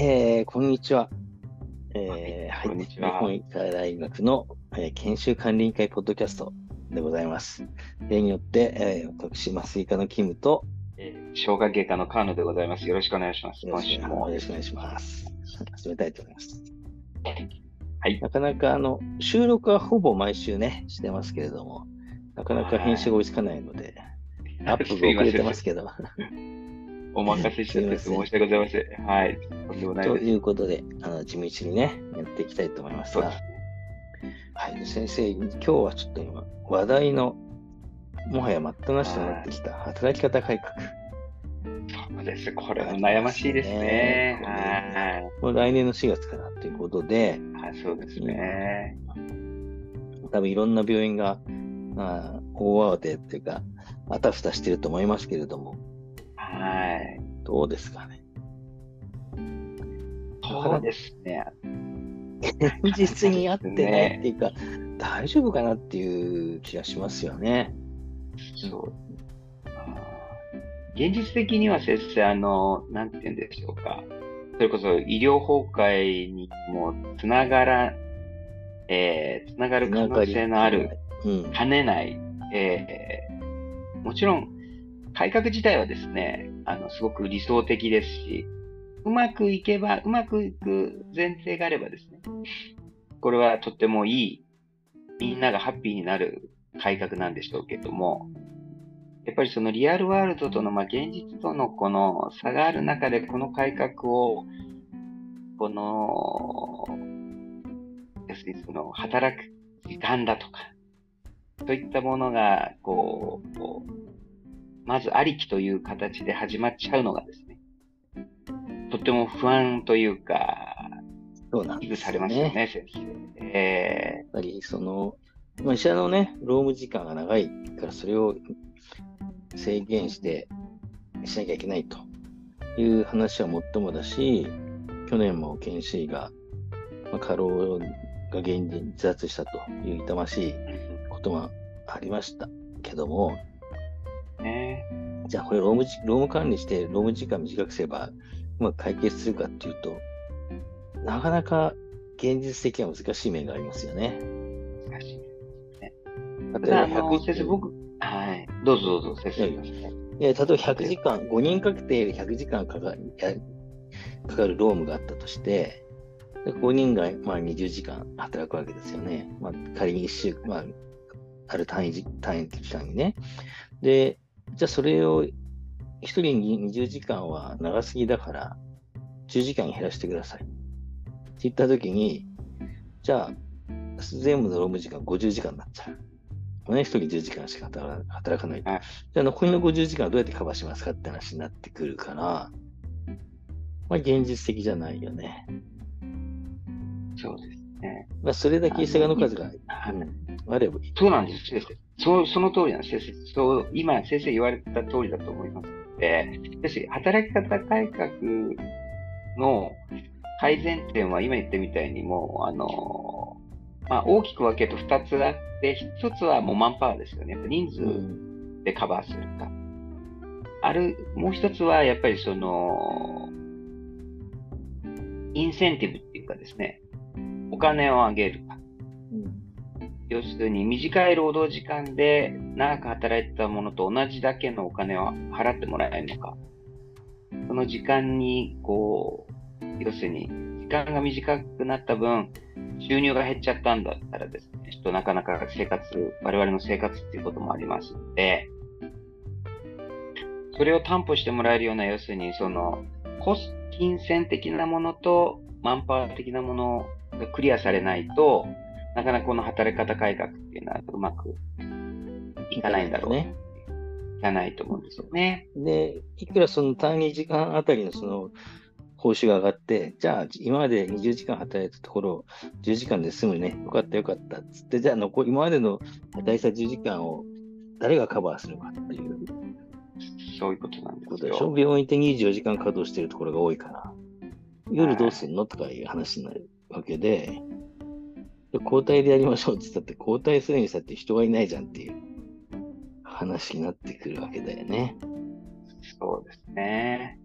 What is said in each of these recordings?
えー、こんにちは。えー、はい、こんにちは日本医科大学の、えー研修管理委員会ポッドキャストでございます。例によって、えー、私、麻酔科のキムと、えー消化外科の川野でございます。よろしくお願いします。よろしく今週もよ。ろしくお願いします。始めたいと思います。はい。なかなか、あの、収録はほぼ毎週ね、してますけれども、なかなか編集が追いつかないので、アップが遅れてますけど、お任せしちゃって申し訳ございません。はい。とんでもないと。いうことで、あの地道にね、やっていきたいと思いますがはい、先生、今日はちょっと今、話題の、もはや待ったなしとなってきた働き方改革。そうです。これも悩ましいですね。ねはこれ来年の4月からということで、い。はい、そうですね。多分いろんな病院が、まあ、大慌てっていうか、あたふたしてると思いますけれども、はい。どうですかね。そうですね。現実に合ってないっていうか、大丈夫かなっていう気がしますよね。そう。現実的には先生、あの、なんて言うんでしょうか。それこそ医療崩壊にもつながら、えー、つながる可能性のある、。うん。兼ねない、えーもちろん、改革自体はですね、あの、すごく理想的ですし、うまくいけば、うまくいく前提があればですね、これはとってもいい、みんながハッピーになる改革なんでしょうけども、やっぱりそのリアルワールドとの、まあ、現実とのこの差がある中で、この改革を、この、要するにその働く時間だとか、そういったものが、こう、こうまずありきという形で始まっちゃうのがですね、とっても不安というか、そうなんですよね。れますよね、先生。えやっぱりその、まあ、医者のね、労務時間が長いから、それを制限してしなきゃいけないという話はもっともだし、去年も研修医が、まあ、過労が原因で自殺したという痛ましいーこともありましたけども、ねじゃあこれ労務じ労務管理して労務時間短くすればうまく解決するかっていうと、なかなか現実的には難しい面がありますよね。難しい。例えばあの、100先生、僕、はい。どうぞどうぞ、先生。いや例えば100時間、5人かけて100時間かかるやかかる労務があったとして、で5人がまあ20時間働くわけですよね。まあ、仮に1週間、まあ、ある単位じ、単位期間にね。で、じゃあそれを1人に20時間は長すぎだから、10時間に減らしてください。って言ったときに、じゃあ、全部の労務時間50時間になっちゃう。ね、1人10時間しか働かないいじゃあ残りの50時間はどうやってカバーしますかって話になってくるから、まあ現実的じゃないよね。そうですね。まあそれだけ医者の数が、はいうん、あればいい。そうなんです。そその通りなんです、先生。そう、今、先生言われた通りだと思いますので、ですし働き方改革の改善点は今言ったみたいにもう、あの、まあ、大きく分けると2つあって、1つはもうマンパワーですよね。人数でカバーするか。ある、もう一つはやっぱりその、インセンティブっていうかですね、お金をあげるか。要するに短い労働時間で長く働いてたものと同じだけのお金を払ってもらえるのか。その時間に、こう、要するに時間が短くなった分、収入が減っちゃったんだったらですね、ちょっとなかなか生活、我々の生活っていうこともありますので、それを担保してもらえるような、要するにその、コス、金銭的なものとマンパワー的なものがクリアされないと、なかなかこの働き方改革っていうのはうまくいかないんだろう。ね。いかないと思うんですよね。で、いくらその単位時間あたりのその報酬が上がって、じゃあ今まで20時間働いたところを10時間で済むね。よかったよかったっつって、じゃあ残り、今までの働いた10時間を誰がカバーするかっていうそういうことなんですよ。病院って24時間稼働してるところが多いから、夜どうすんの？とかいう話になるわけで、で交代でやりましょうって言ったって、交代するにしたって人がいないじゃんっていう話になってくるわけだよね。そうですね。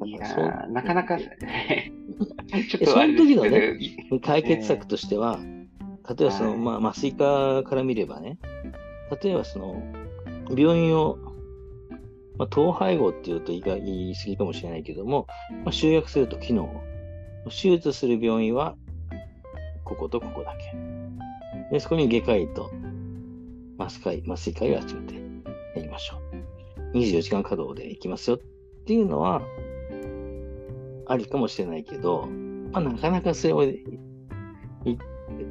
ーなかなか、ちょっえその時のね解決策としては、例えばその、はいまあ、麻酔科から見ればね、例えばその、病院を、まあ、統廃合っていうと言いが言い過ぎかもしれないけども、まあ、集約すると機能を。手術する病院は、こことここだけ。で、そこに外科医と麻酔科医、麻酔科医を集めてやりましょう。24時間稼働で行きますよっていうのは、ありかもしれないけど、まあ、なかなかそれもい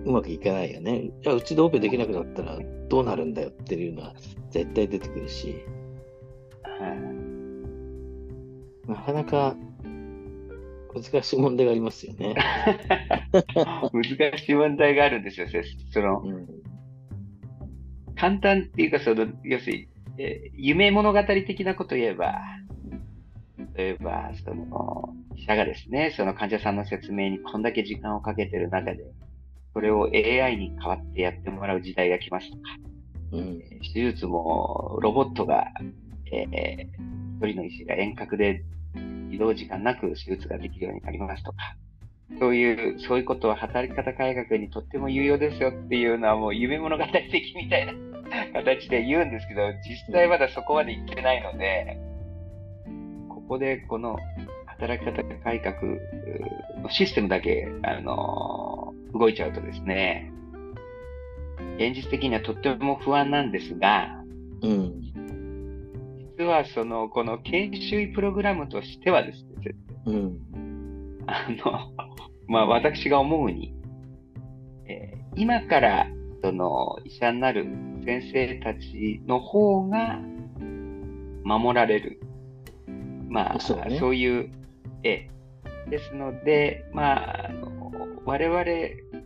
うまくいかないよね。じゃあ、うちでオペできなくなったらどうなるんだよっていうのは絶対出てくるし、なかなか難しい問題がありますよね。難しい問題があるんですよ、そのうん、簡単っていうか、その要するに、えー夢物語的なことを言えば、例えば、その、医者がですね、その患者さんの説明にこんだけ時間をかけてる中で、それを AI に代わってやってもらう時代が来ますとか、うん、手術もロボットが、えー一人の医師が遠隔で移動時間なく手術ができるようになりますとか、そういう、そういうことは働き方改革にとっても有用ですよっていうのはもう夢物語的みたいな 形で言うんですけど、実際まだそこまでいってないので、ここでこの働き方改革のシステムだけ、あの動いちゃうとですね、現実的にはとっても不安なんですが、うん、実はその、この研修医プログラムとしてはですね、うん、あの、まあ私が思うに、えー今からその医者になる先生たちの方が守られる。まあ、そうね。いう、えーですので、まあ、あの我々、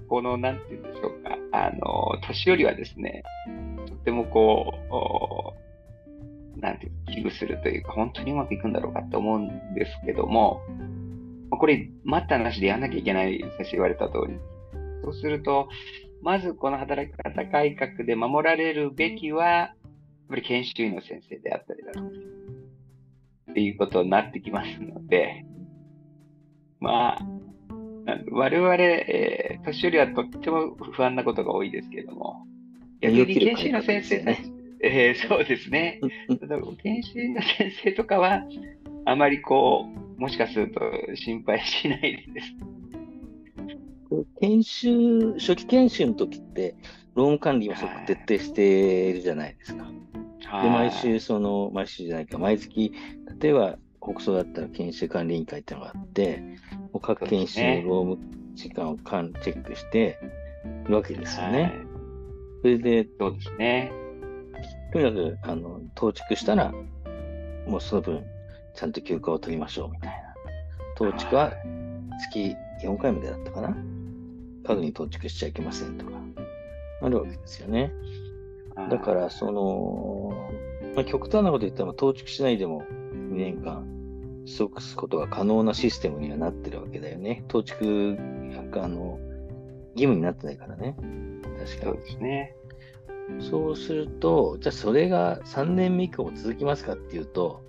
この、なんて言うんでしょうか、あの、年寄りはですね、とってもこう、おなんていうか危惧するというか、本当にうまくいくんだろうかと思うんですけども、まあこれ、待ったなしでやんなきゃいけない、先生言われた通り。そうすると、まずこの働き方改革で守られるべきは、やっぱり研修医の先生であったりだとか、っていうことになってきますので、まあ、我々、えー年寄りはとっても不安なことが多いですけれども、逆に研修医の先生たち、えーそうですね。ただ研修医の先生とかは、あまりこう、もしかすると心配しないです。研修、初期研修の時って、労務管理もすごく徹底してるじゃないですか。で、毎週、その、毎週じゃないか、毎月、例えば、国葬だったら研修管理委員会っていうのがあって、もう各研修の労務時間をかんチェックしてるわけですよはいね。それで、そうですね。とにかく、あの、到着したら、もうその分、ちゃんと休暇を取りましょうみたいな。到着は月4回までだったかな。家具に到着しちゃいけませんとか、あるわけですよね。だから、その、まあ、極端なこと言ったら、到着しないでも2年間過ごすことが可能なシステムにはなってるわけだよね。到着が、あの、義務になってないからね。確かにそう。ですね。そうすると、じゃあそれが3年目以降も続きますかっていうと、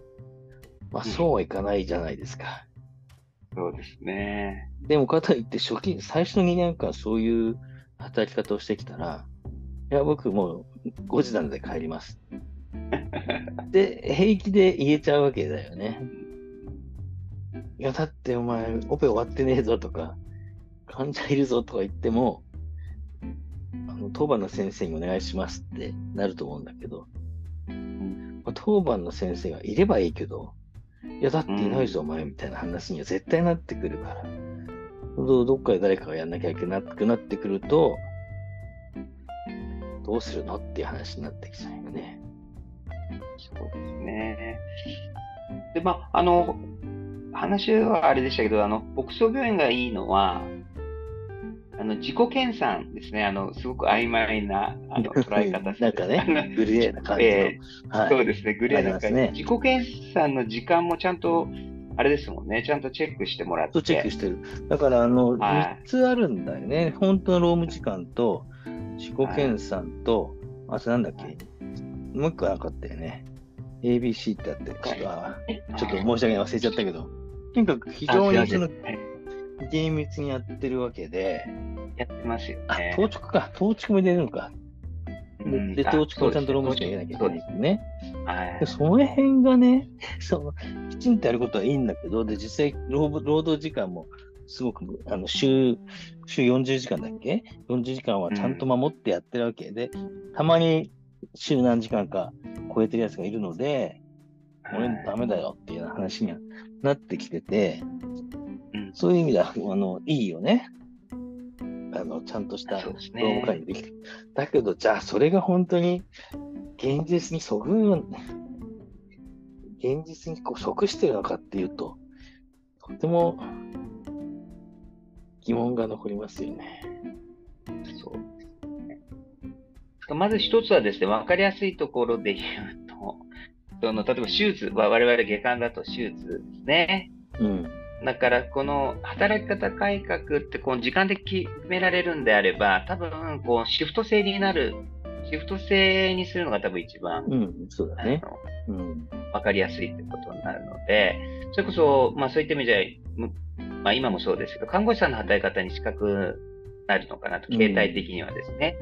まあうんそうはいかないじゃないですか。そうですね。でもかといって初期、最初の2年間そういう働き方をしてきたら、いや、僕もう5時なので帰ります。で、平気で言えちゃうわけだよね。いや、だってお前、オペ終わってねえぞとか、患者いるぞとか言っても、あの当番の先生にお願いしますってなると思うんだけど、んまあ当番の先生がいればいいけど、いや、だっていないぞ、お前みたいな話には絶対なってくるから、どどっかで誰かがやんなきゃいけなくなってくると、どうするのっていう話になってきちゃうよね。そうですね。で、まあ、あの、話はあれでしたけど、あの、牧草病院がいいのは、あの、自己研鑽ですね。あの、すごく曖昧な、あの、捉え方なんかね、グレーな感じの。えはい。そうですね、グレーな感じ、ね。自己研鑽の時間もちゃんと、あれですもんね、ちゃんとチェックしてもらって。とチェックしてる。だから、あの、はい。3つあるんだよね。本当の労務時間と、自己研鑽と、あとなんだっけ、もう一個なかったよね。ABC ってあって、ちょっと、あちょっと申し訳ない、忘れちゃったけど、とにかく非常にその厳密にやってるわけで、やってますよあ、ね。当直か。当直も入れるのか。うんで、当直もちゃんとロームそうしか入れなきゃいけないですね。はいで、その辺がね、その、きちんとやることはいいんだけど、で、実際、労働労働時間も、すごく、あの、週、週40時間だっけ ?40 時間はちゃんと守ってやってるわけで、たまに週何時間か超えてるやつがいるので、俺ダメだよっていう話にはなってきてて、うんそういう意味では、あの、いいよね。あの、ちゃんとした労務会議できて。だけど、じゃあ、それが本当に、現実にそぐう、現実にこう即してるのかっていうと、とても疑問が残りますよね。そうですね。まず一つはですね、わかりやすいところで言うと、その例えば手術、まあ我々外科だと手術ですね。うん。だから、この働き方改革ってこの時間で決められるんであれば、多分こうシフト制になる、シフト制にするのが多分一番、うん、そうだね。あのうん。わかりやすいってことになるので、それこそ、まあそういった意味では、むまあ今もそうですけど、看護師さんの働き方に近くなるのかなと、うん形態的にはですね。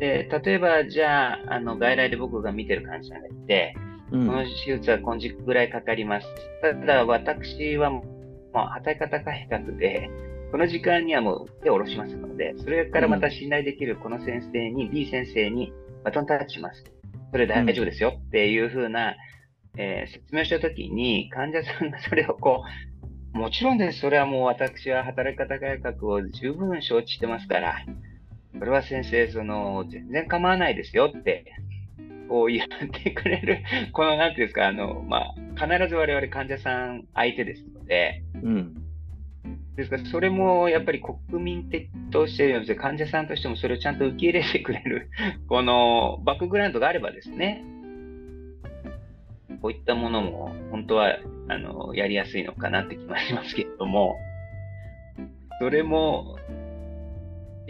で、例えば、じゃあ、あの、外来で僕が見てる患者さんがいて、うん。この手術は今時ぐらいかかります。ただ、私はもう、働き方改革で、この時間にはもう手を下ろしますので、それからまた信頼できるこの先生に、B 先生にバトンタッチします。それ大丈夫ですよっていうふうな、えー説明をしたときに、患者さんがそれをこう、もちろんです。それはもう私は働き方改革を十分承知してますから、それは先生、その、全然構わないですよって、こう言ってくれる、この、なんていうんですか、あの、まあ、必ず我々患者さん相手ですので、うん。ですから、それもやっぱり国民的として、患者さんとしてもそれをちゃんと受け入れてくれる、このバックグラウンドがあればですね、こういったものも本当はあのやりやすいのかなって気もしますけれども、それも、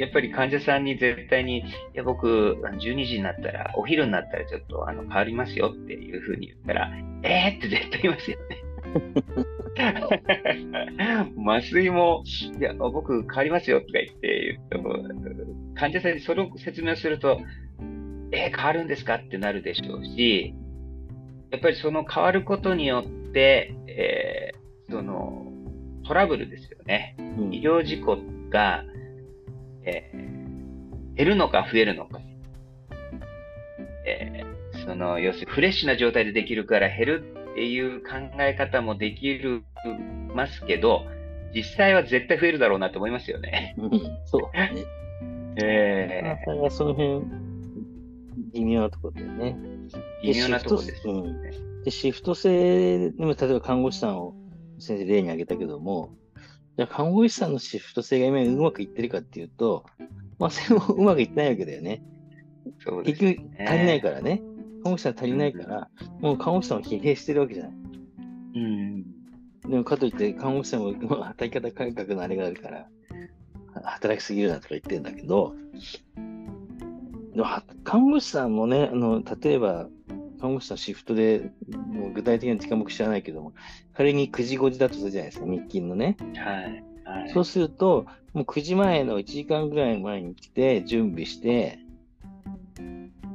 やっぱり患者さんに絶対に、いや、僕、あの12時になったら、お昼になったらちょっとあの変わりますよっていうふうに言ったら、えーって絶対言いますよね。麻酔も、いや、僕変わりますよとか言って言うと、患者さんにそれを説明すると、えー変わるんですかってなるでしょうし、やっぱりその変わることによって、えーそのトラブルですよね。うん医療事故が、えー減るのか増えるのか。えーその、要するにフレッシュな状態でできるから減るっていう考え方もできる、ますけど、実際は絶対増えるだろうなと思いますよね。うんそうだね。えなかなかその辺、微妙なところだよね。ー、微妙なところですシフトよね。で、シフト制でも、例えば看護師さんを先生例に挙げたけども、じゃあ看護師さんのシフト制が今うまくいってるかっていうと、まあ、それもうまくいってないわけだよね。そうです結ね局足りないからね。看護師さん足りないから、もう看護師さんを疲弊してるわけじゃない。うん。でもかといって、看護師さんもまあ働き方改革のあれがあるから、は働きすぎるなとか言ってるんだけど、でもは看護師さんもね、あの例えば、看護師さんシフトで、もう具体的な時間僕知らないけども、仮に9時5時だとするじゃないですか、日勤のね。はい。はい。そうすると、もう9時前の1時間ぐらい前に来て、準備して、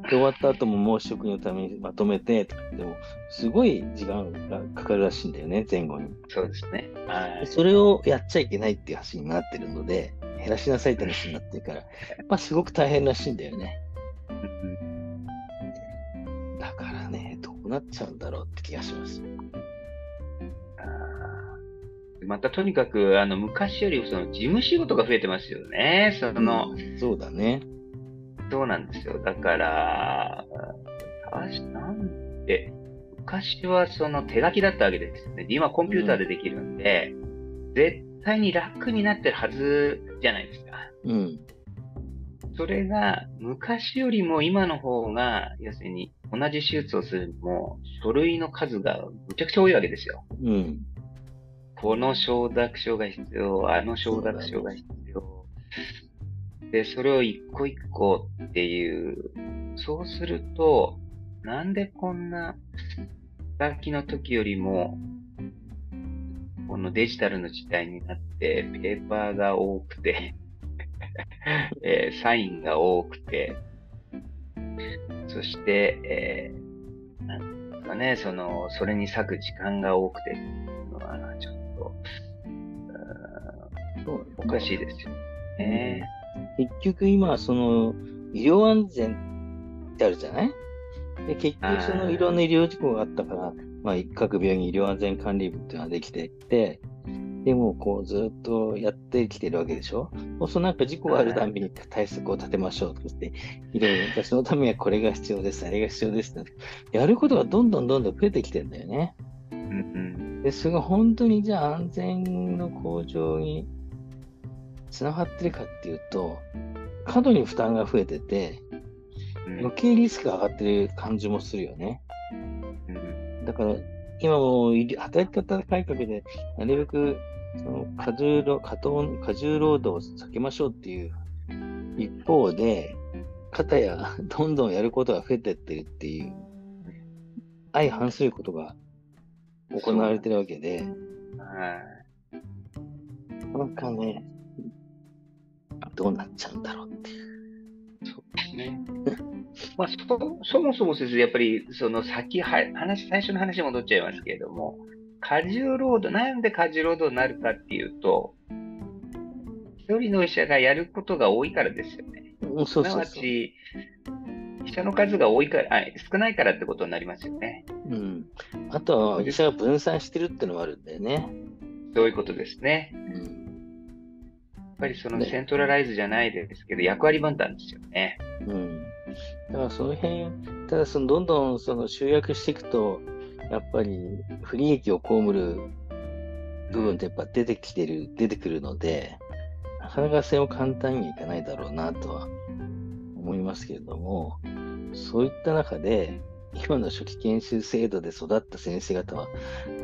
で終わった後も申し職のためにまとめてとかでも、すごい時間がかかるらしいんだよね、前後に。そうですね。はい。それをやっちゃいけないっていう話になってるので、減らしなさいって話になってるから、まあすごく大変らしいんだよね。うんだからね、どうなっちゃうんだろうって気がします。またとにかく、あの、昔よりその事務仕事が増えてますよね。その、うんそうだね。そうなんですよ。だから、なんで、昔はその手書きだったわけですよね。今コンピューターでできるんで、絶対に楽になってるはずじゃないですか。うん。それが昔よりも今の方が、要するに同じ手術をするにも書類の数がむちゃくちゃ多いわけですよ。うん。この承諾書が必要、あの承諾書が必要。で、それを一個一個っていう、そうすると、なんでこんな、さっきの時よりも、このデジタルの時代になって、ペーパーが多くて えー、サインが多くて、そして、えー、なんですかね、その、それに割く時間が多くて、のはちょっと、おかしいですよね。結局今、その、医療安全ってあるじゃない？で結局そのい。ろんな医療事故があったから、まあ、各病院医療安全管理部っていうのができていて、でもこうずっとやってきてるわけでしょ？そうするとなんか事故があるたびに対策を立てましょうとして、いろいろ、そのためにはこれが必要です、あれが必要ですって、やることがどんどんどんどん増えてきてるんだよね。で、それが本当にじゃあ安全の向上につながってるかっていうと、過度に負担が増えてて、余計リスクが上がってる感じもするよね。だから、今も働き方改革で、なるべくその過重労過過重労働を避けましょうっていう一方で、方や どんどんやることが増えてってるっていう、相反することが行われてるわけで、はい。なんかね、どうなっちゃうんだろうっていう。そうですね。まあ、そそもそも先生、やっぱりその先は話、最初の話に戻っちゃいますけれども、過重労働、なんで過重労働になるかっていうと、一人の医者がやることが多いからですよね。すなわち、医者の数が多いからあ、少ないからってことになりますよね。うん。あとは、医者が分散してるっていうのもあるんだよね。そういうことですね。うんっぱりそのセントラライズじゃないですけど、役割分担ですよね。うん。だからその辺、ただそのどんどんその集約していくと、やっぱり不利益を被る部分ってやっぱ出てきてる、出てくるので、なかなかそれも簡単にいかないだろうなとは思いますけれども、そういった中で、今の初期研修制度で育った先生方は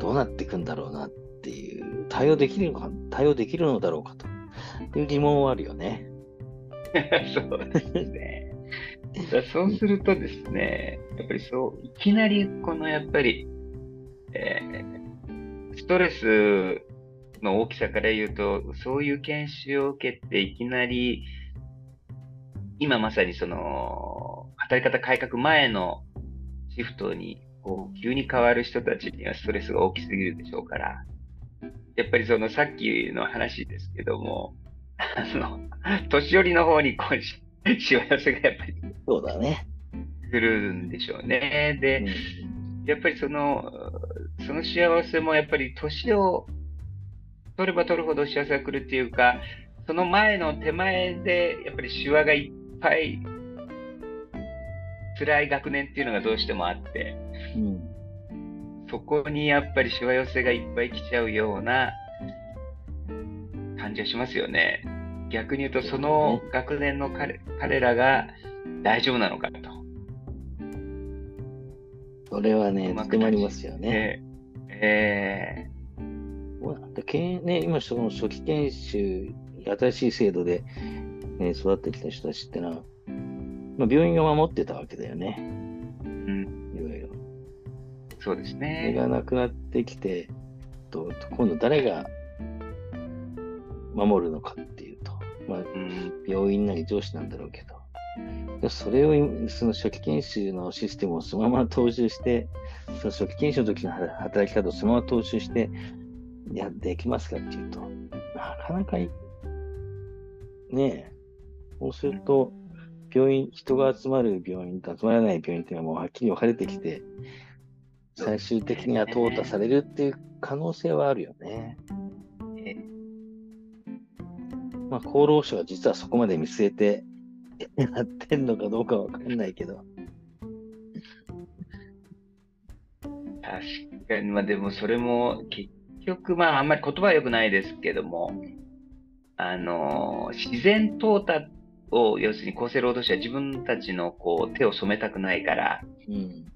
どうなっていくんだろうなっていう、対応できるのか、対応できるのだろうかという疑問はあるよね。そうですね。そうするとですね、やっぱりそう、いきなりこのやっぱり、えー、ストレスの大きさから言うと、そういう研修を受けていきなり、今まさにその、働き方改革前のシフトにこう急に変わる人たちにはストレスが大きすぎるでしょうから、やっぱりそのさっきの話ですけども、あの、年寄りの方にこうし、しわ寄せがやっぱり。そうだね。来るんでしょうね。で、うん、やっぱりその、その幸せもやっぱり年を取れば取るほど幸せが来るっていうか、その前の手前でやっぱりしわがいっぱい辛い学年っていうのがどうしてもあって、うん、そこにやっぱりしわ寄せがいっぱい来ちゃうような感じがしますよね。逆に言うと、その学年の彼彼らが大丈夫なのかと。それはね、とてもありますよね。えー、ね、今、その初期研修、新しい制度で、ね、育ってきた人たちってのは、まあ、病院が守ってたわけだよね。うん。いろいろ。そうですね。それがなくなってきて、と今度誰が守るのかっていうと、まあ、病院なり上司なんだろうけど、それを、その初期研修のシステムをそのまま踏襲して、その初期研修の時の働き方をそのまま踏襲して、や、できますかっていうと、なかなかい、ねえ、そうすると、病院、人が集まる病院と集まらない病院っていうのはもうはっきり分かれてきて、最終的には淘汰されるっていう可能性はあるよね。まあ、厚労省は実はそこまで見据えてやってんのかどうかわかんないけど。確かに、まあでもそれも結局、まああんまり言葉は良くないですけども、あの、自然淘汰を、要するに厚生労働省は自分たちのこう手を染めたくないから、うん、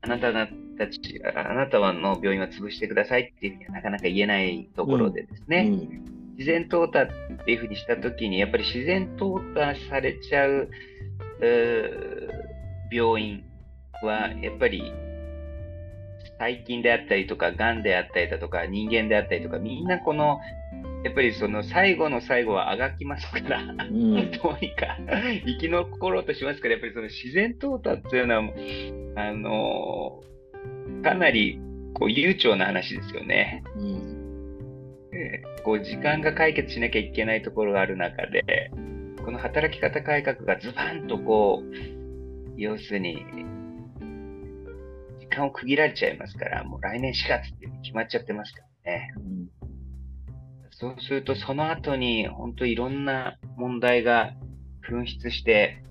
あなたたち、あなたの病院は潰してくださいっていうふうにはなかなか言えないところでですね、うんうん自然淘汰っていうふうにしたときに、やっぱり自然淘汰されちゃう、う病院は、やっぱり細菌であったりとか、癌であったりだとか、人間であったりとか、みんなこの、やっぱりその最後の最後はあがきますから、うん、どうにか生き残ろうとしますから、やっぱりその自然淘汰っていうのは、あのー、かなりこう悠長な話ですよね。うん。えー、こう時間が解決しなきゃいけないところがある中で、この働き方改革がズバンとこう、要するに時間を区切られちゃいますから、もう来年4月って決まっちゃってますからね。うん、そうすると、その後に本当いろんな問題が噴出して、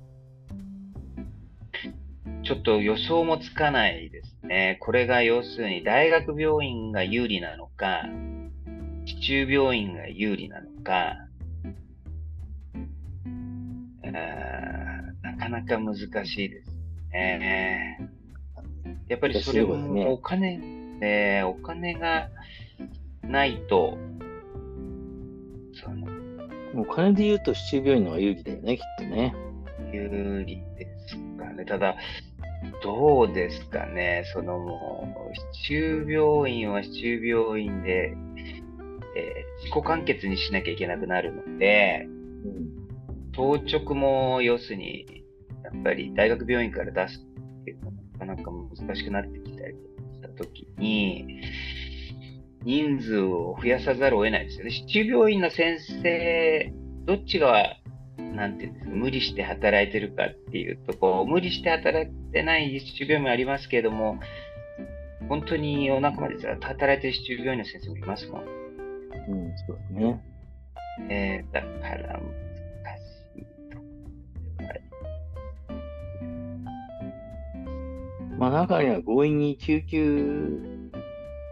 ちょっと予想もつかないですね。これが要するに大学病院が有利なのか、市中病院が有利なのか、なかなか難しいですね。やっぱりそれもお金、ね、お金がないと、その、お金で言うと市中病院の方が有利だよね、きっとね。有利ですかね。ただ、どうですかね。そのもう、市中病院は市中病院で、えー、自己完結にしなきゃいけなくなるので、うん、当直も要するに、やっぱり大学病院から出すっていうのなかなか難しくなってきたりしたときに、人数を増やさざるを得ないですよね。市中病院の先生、どっちが、なんていうんですか、無理して働いてるかっていうと、こう、無理して働いてない市中病院もありますけれども、本当にお腹まで働いてる市中病院の先生もいますもん。うん、そうですね。えー、だから、まあ、中には強引に救急、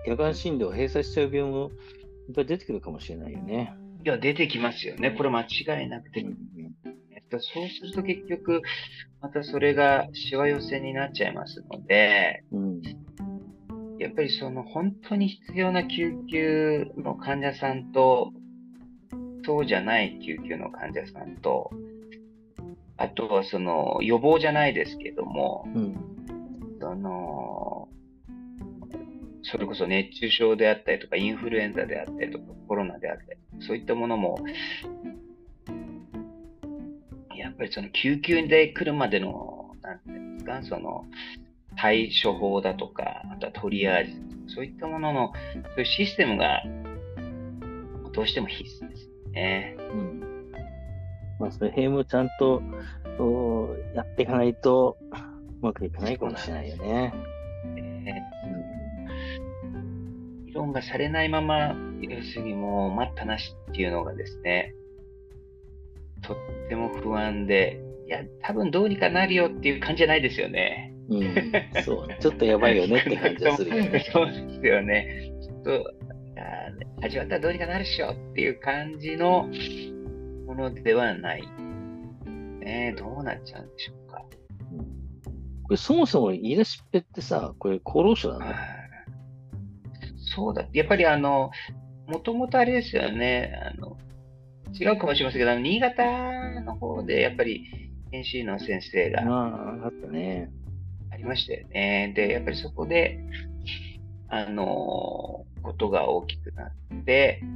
夜間診療を閉鎖しちゃう病もいっぱい出てくるかもしれないよね。いや、出てきますよね。これ間違いなくて。うん、そうすると結局、またそれがしわ寄せになっちゃいますので、うん、やっぱりその本当に必要な救急の患者さんと、そうじゃない救急の患者さんと、あとはその予防じゃないですけども、うん。あのそれこそ熱中症であったりとか、インフルエンザであったりとか、コロナであったり、そういったものも、やっぱりその救急で来るまでの、なんていうんですか、その対処法だとか、あとはトリアージ、そういったものの、そういうシステムが、どうしても必須ですね。うん。まあ、それ辺もちゃんとやっていかないと、うまくいかないかもしれないよね。議論がされないまま、要するにもう待ったなしっていうのがですね、とっても不安で、いや、多分どうにかなるよっていう感じじゃないですよね。うん、そう、ちょっとやばいよねって感じがするよね。そうですよね。ちょっと、始まったらどうにかなるっしょっていう感じのものではない。ね、どうなっちゃうんでしょうこれそもそも言い出しっぺってさ、これ厚労省なのそうだ。やっぱりあの、もともとあれですよね、あの、違うかもしれませんけど、新潟の方でやっぱり研修医の先生がああったね。ありましたよね。で、やっぱりそこで、あの、ことが大きくなって、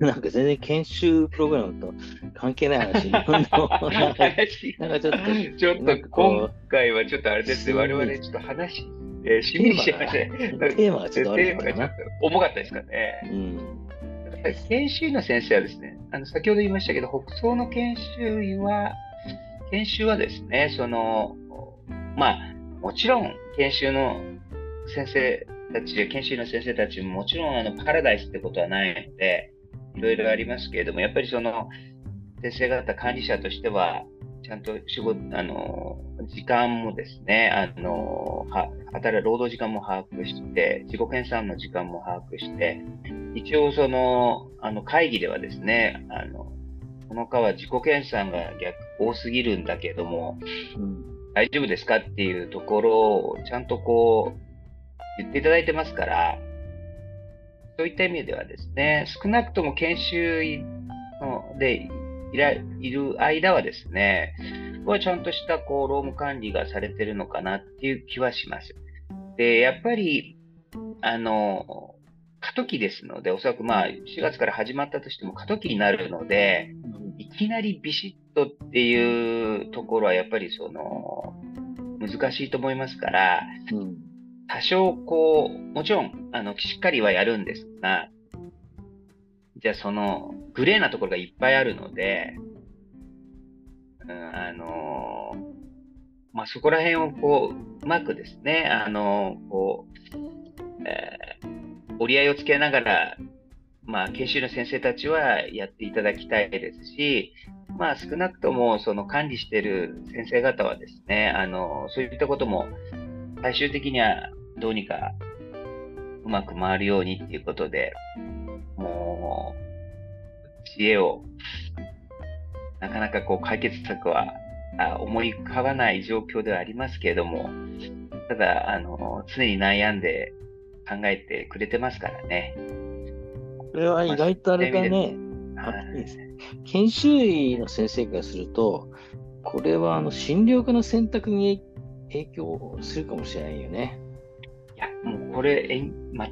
なんか全然研修プログラムと関係ない話。なんかちょっと、ちょっと今回はちょっとあれですね、我々ちょっと話、えー、しみりしちゃいましたね。テーマがちょっとテーマがちょっと重かったですかね。うん。研修医の先生はですね、あの先ほど言いましたけど、北総の研修医は、研修はですね、その、まあ、もちろん研修の先生たち、研修の先生たちももちろんあのパラダイスってことはないので、いろいろありますけれども、やっぱりその、先生方管理者としては、ちゃんと仕事、あの、時間もですね、あの、は働く労働時間も把握して、自己研鑽の時間も把握して、一応その、あの、会議ではですね、あの、この科は自己研鑽が逆多すぎるんだけども、うん、大丈夫ですかっていうところをちゃんとこう言っていただいてますから、そういった意味ではですね、少なくとも研修のでいらいる間はですね、これはちゃんとしたこう労務管理がされてるのかなっていう気はします。で、やっぱり、あの、過渡期ですので、おそらくまあ4月から始まったとしても過渡期になるので、いきなりビシッとっていうところはやっぱりその難しいと思いますから、うん、多少こう、もちろんあのしっかりはやるんですが、じゃあそのグレーなところがいっぱいあるので、うん、あのまあ、そこら辺をこう、うまくですね、あのこう、えー、折り合いをつけながら、まあ、研修の先生たちはやっていただきたいですし、まあ、少なくともその管理している先生方はですね、あのそういったことも最終的にはどうにかうまく回るようにっていうことで、もう、知恵を、なかなかこう解決策は思い浮かばない状況ではありますけれども、ただ、あの、常に悩んで考えてくれてますからね。これは意外とあれだね。まあ、研修医の先生からすると、これはあの診療科の選択に影響するかもしれないよね。いや、もうこれ、えま、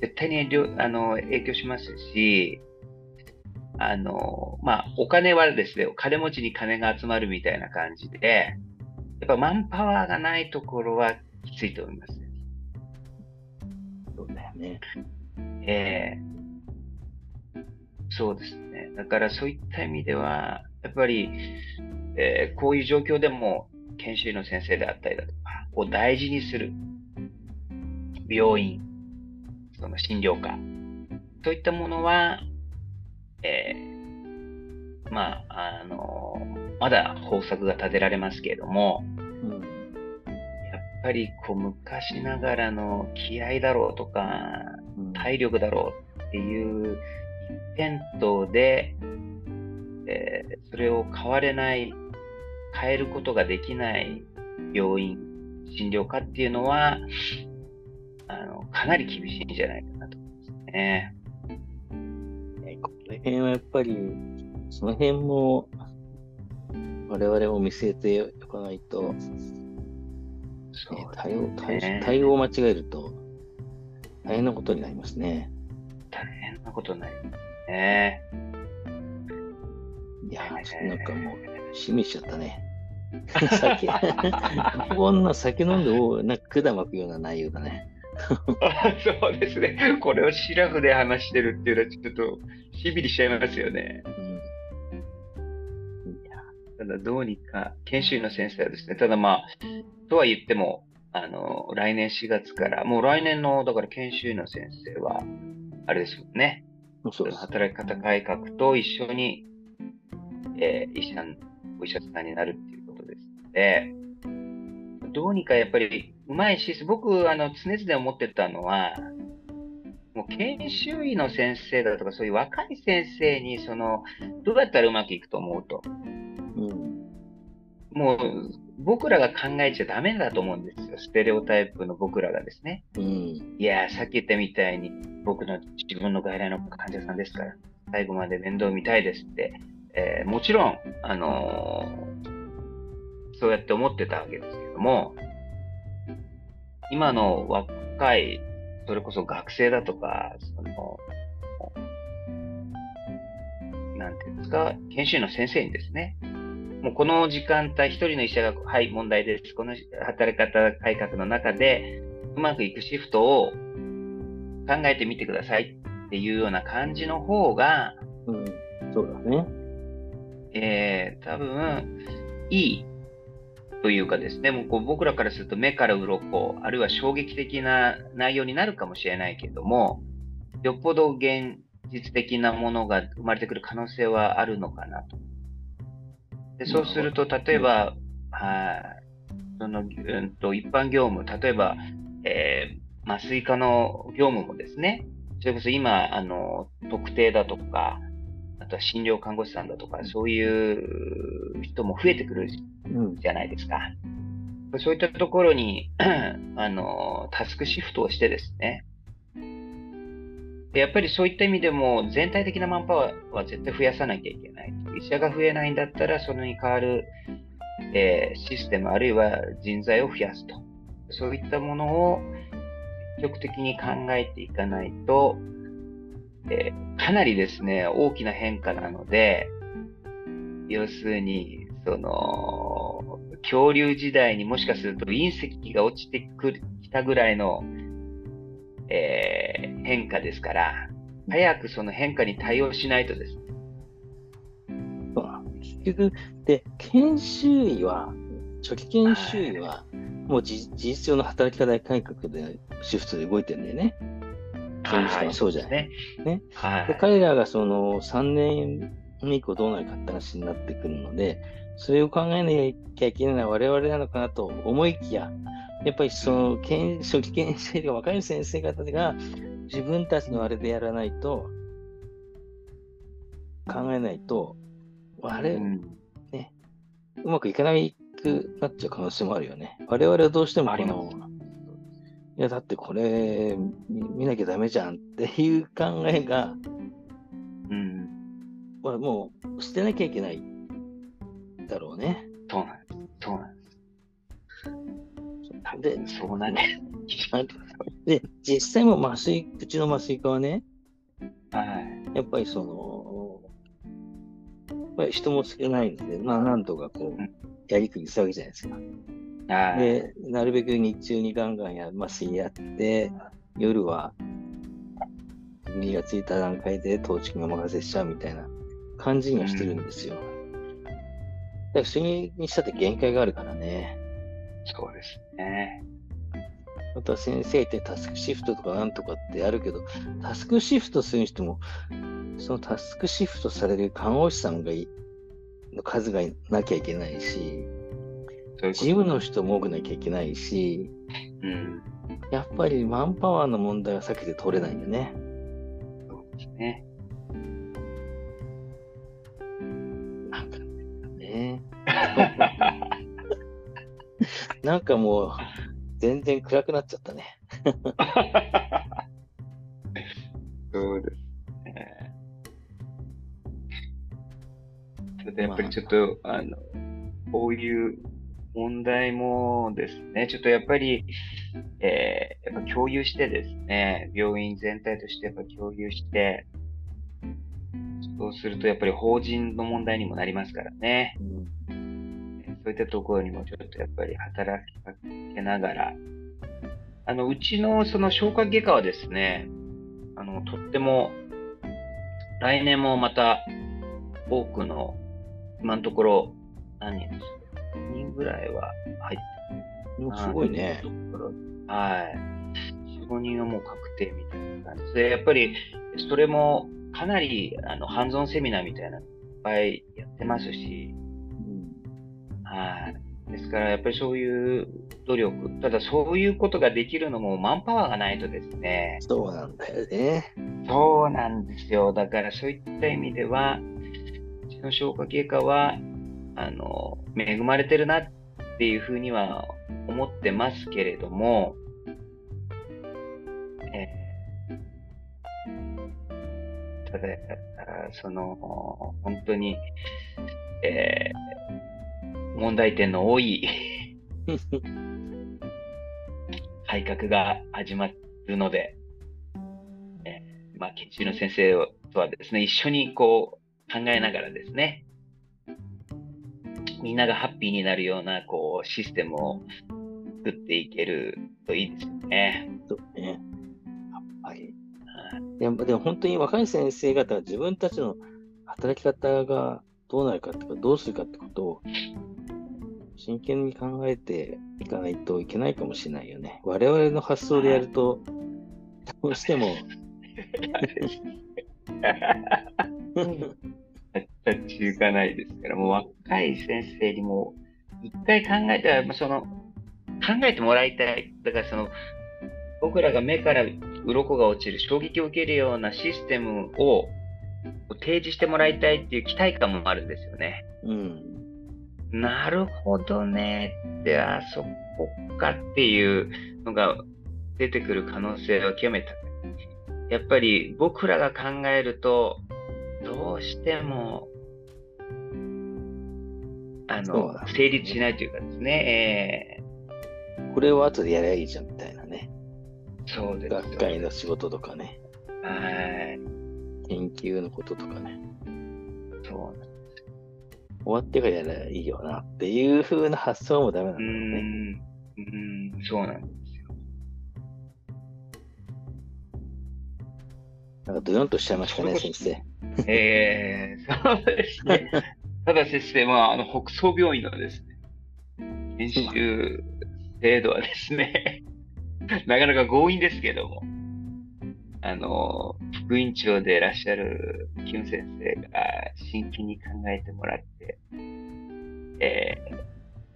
絶対にあの影響しますし、あの、まあ、お金はですね、金持ちに金が集まるみたいな感じで、やっぱマンパワーがないところはきついと思います。そうだよね。ええー、そうですね。だからそういった意味では、やっぱり、えー、こういう状況でも研修医の先生であったりだとか、を大事にする病院、その診療科、そういったものは、えー、まあ、あのまだ方策が立てられますけれども、ぱりこう昔ながらの気合だろうとか、体力だろうっていう一辺倒で、えー、それを変われない、変えることができない病院、診療科っていうのは、あのかなり厳しいんじゃないかなと思いますね。の辺はやっぱり、その辺も、我々も見据えておかないと、ね、対応対対応を間違えると、大変なことになりますね。大変なことになりますね。いや、なんかもう、しみしちゃったね。酒。こんな酒飲んで、おなんか管巻くような内容だね。そうですね。これをシラフで話してるっていうのはちょっとしびりしちゃいますよね。うん、だどうにか、研修医の先生はですね、ただまあ、とは言っても、あの、来年4月から、もう来年の、だから研修医の先生は、あれですもんね。そうです働き方改革と一緒に、えー、医者、お医者さんになるっていうことですので、どうにかやっぱりうまいし、僕、あの、常々思ってたのは、もう研修医の先生だとか、そういう若い先生に、その、どうやったらうまくいくと思うと。うん、もう、僕らが考えちゃダメだと思うんですよ。ステレオタイプの僕らがですね。うん、いや、さっき言ったみたいに、僕の自分の外来の患者さんですから、最後まで面倒見たいですって、えー、もちろん、あのー、そうやって思ってたわけですけども、今の若い、それこそ学生だとか、その、なんていうんですか、研修医の先生にですね、もうこの時間帯、一人の医者が、はい、問題です。この働き方改革の中で、うまくいくシフトを考えてみてくださいっていうような感じの方が、うん、そうだね。えー、多分、いいというかですね、もうこう僕らからすると目から鱗、あるいは衝撃的な内容になるかもしれないけれども、よっぽど現実的なものが生まれてくる可能性はあるのかなと。でそうすると、例えば、はい、その、うんと、一般業務、例えば、えー、麻酔科の業務もですね、それこそ今、あの、特定だとか、あとは診療看護師さんだとか、そういう人も増えてくるじゃないですか。うん、そういったところに あの、タスクシフトをしてですね、やっぱりそういった意味でも全体的なマンパワーは絶対増やさなきゃいけない。医者が増えないんだったら、それに代わる、えー、システムあるいは人材を増やすと。そういったものを積極的に考えていかないと、えー、かなりですね、大きな変化なので、要するに、その、恐竜時代にもしかすると隕石が落ちてくるきたぐらいの、えー、変化ですから、早くその変化に対応しないとです。結局、で、研修医は、初期研修医は、もう事実上の働き方改革でシフトで動いてるんだよね。そういう人はそうじゃない。ねねはい、で彼らがその3年以降どうなるかって話になってくるので、それを考えなきゃいけないのは我々なのかなと思いきや、やっぱりその初期研修医が若い先生方が自分たちのあれでやらないと、考えないと、あれ、うん、ね、うまくいかないくなっちゃう可能性もあるよね。我々はどうしてもこの、いや、だってこれ見なきゃダメじゃんっていう考えが、うん、もう捨てなきゃいけないだろうね。そうなんです。そうなんです。で、そうなん で実際も麻酔、うちの麻酔科はね、はい、やっぱりその、やっぱり人も少ないので、まあなんとかこう、やりくりするわけじゃないですか。はい、で、なるべく日中にガンガンや麻酔やって、夜は、身がついた段階で当地にお任せしちゃうみたいな感じにはしてるんですよ。うん、だから不思議にしたって限界があるからね。そうですね。あとは先生ってタスクシフトとかなんとかってあるけど、タスクシフトする人も、そのタスクシフトされる看護師さんがの数がなきゃいけないし、事務の人も多くなきゃいけないし、うん、やっぱりマンパワーの問題は避けて取れないよね。そうですね。なんかね。なんかもう、全然暗くなっちゃったね。そうですね。それでやっぱりちょっと、まあ、あの、こういう問題もですね、ちょっとやっぱり、えー、やっぱ共有してですね、病院全体としてやっぱ共有して、そうするとやっぱり法人の問題にもなりますからね。うんそういったところにもちょっとやっぱり働きかけながら、あの、うちのその消化外科はですね、あの、とっても、来年もまた多くの、今のところ、何人ですか ?2 人ぐらいは入ってる。すごいね。はい。4、5人はもう確定みたいな感じで、やっぱり、それもかなり、あの、ハンズオンセミナーみたいなのいっぱいやってますし、はい。ですから、やっぱりそういう努力、ただそういうことができるのもマンパワーがないとですね。そうなんだよね。そうなんですよ。だからそういった意味では、うちの消化経過は、あの、恵まれてるなっていうふうには思ってますけれども、えー、ただ、その、本当に、えー問題点の多い 改革が始まるので、えー、まあ、研修の先生とはですね、一緒にこう考えながらですね、みんながハッピーになるようなこうシステムを作っていけるといいですよね。そうね。やっぱり。でもでも本当に若い先生方が自分たちの働き方がどうなるかとか、どうするかってことを真剣に考えていかないといけないかもしれないよね。我々の発想でやると、どうしても。立ち行かない。ですから、もう若い。先生にも、一回考えたら、その、考えてもらい。たい。だからその、僕らが目から鱗が落ちる、衝撃を受けるようなシステムを提示してもらい。たい。ってい。う期待感もあるんですよね。うん。なるほどね。って、あそこかっていうのが出てくる可能性は極めてやっぱり僕らが考えると、どうしても、あの、成立しないというかですね、えー、これを後でやればいいじゃんみたいなね。そうです。学会の仕事とかね、はい。研究のこととかね、そうなん終わってからやればいいよなっていう風な発想もダメなんうだろうね。ん。うん、そうなんですよ。なんかドヨンとしちゃいましたね、先生。えー、そうですね。ただ先生、まあ、あの、北総病院のですね、研修制度はですね、なかなか強引ですけども、あの、副院長でいらっしゃるキュン先生が真剣に考えてもらって、えー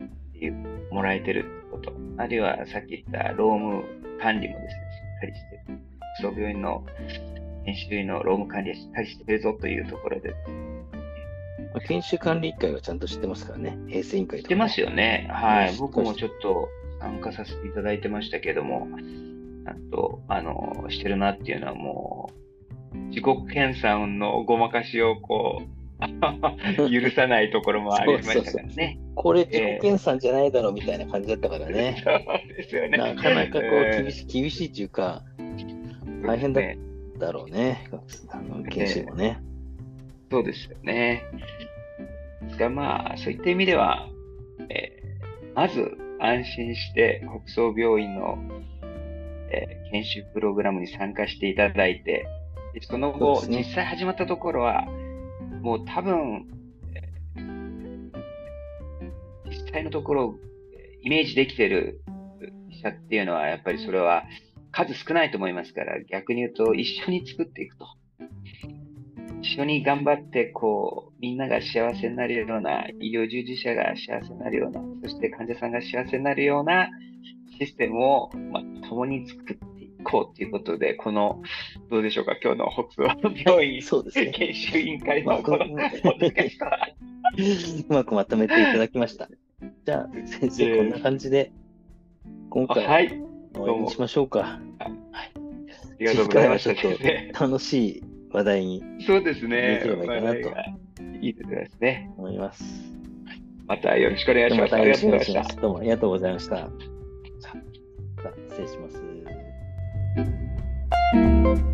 っていうもらえてること、あるいはさっき言った労務管理もですね、しっかりしてる。北総病院の研修医の労務管理はしっかりしてるぞというところで、まあ研修管理委員会はちゃんと知ってますからね、衛生委員会とか、知ってますよね。はい。うん僕もちょっと参加させていただいてましたけども、ちゃんと、あの、してるなっていうのはもう、自国研鑽のごまかしをこう、許さないところもありましたからね。これ自己研鑽じゃないだろうみたいな感じだったからね。そうですよね。なかなかこうえー厳しい、厳しいっていうか、大変だねだろうね、あの研修もね。そうですよね。ですからまあ、そういった意味では、えーまず安心して北総病院の、えー研修プログラムに参加していただいて、でその後、ね実際始まったところは、もう多分、えー実際のところ、えーイメージできてる医者っていうのは、やっぱりそれは数少ないと思いますから、逆に言うと一緒に作っていくと。一緒に頑張って、こう、みんなが幸せになるような、医療従事者が幸せになるような、そして患者さんが幸せになるようなシステムを、まあ、共に作っていこうということで、この、どうでしょうか、今日の北総病院 そうですね。研修委員会まあのこの、このポッドキャストはうまくまとめていただきました。じゃあ、先生、こんな感じで、今回ははい、終わりにしましょうか。ありがとうございました、ちょっと楽しい話題に生。そうですね。できればいいかなといいですね。思います。またよろしくお願いします。またよろしくお願いします。。どうもありがとうございました。失礼します。Thank you.